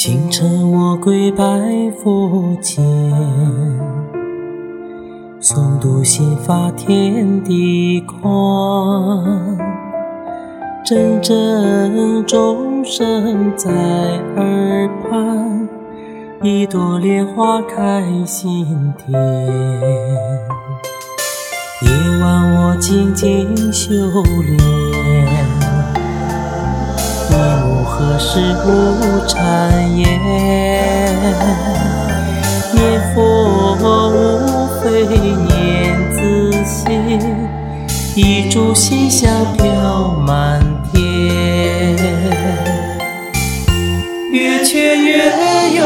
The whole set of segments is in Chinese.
清晨我跪拜佛前，诵读心法天地宽，阵阵钟声在耳畔，一朵莲花开心田。夜晚我静静修炼。何时无谗言？念佛无非念自心，一炷心香飘满天。越缺越有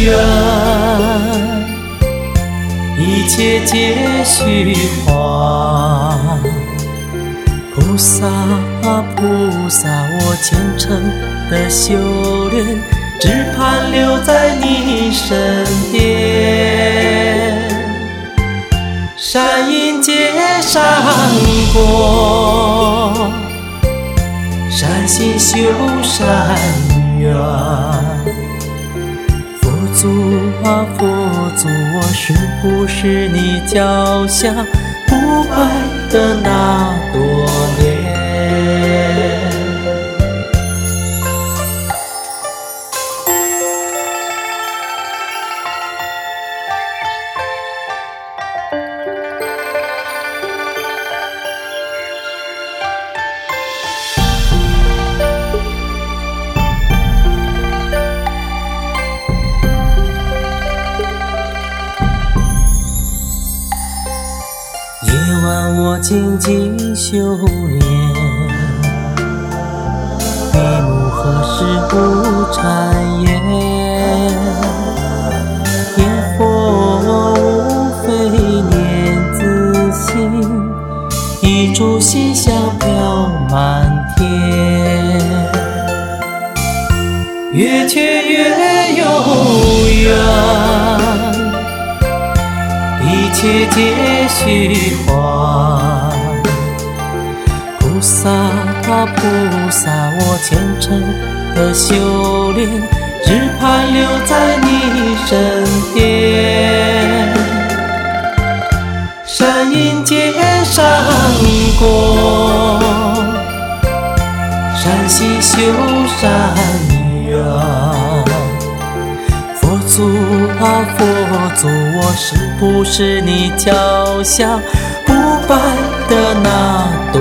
缘，一切皆虚幻。菩萨啊菩萨，我虔诚的修炼，只盼留在你身边。善因结善果，善心修善缘。佛祖啊佛祖，我是不是你脚下不败的那朵莲？晚我静静修炼，闭目何时无谗言？念佛无非念自心，一炷心香飘满天。越缺越有缘。一切皆虚幻，菩萨啊菩萨，我虔诚的修炼，只盼留在你身边。善因结善果，善心修善缘。啊佛祖，我是不是你脚下不败的那朵？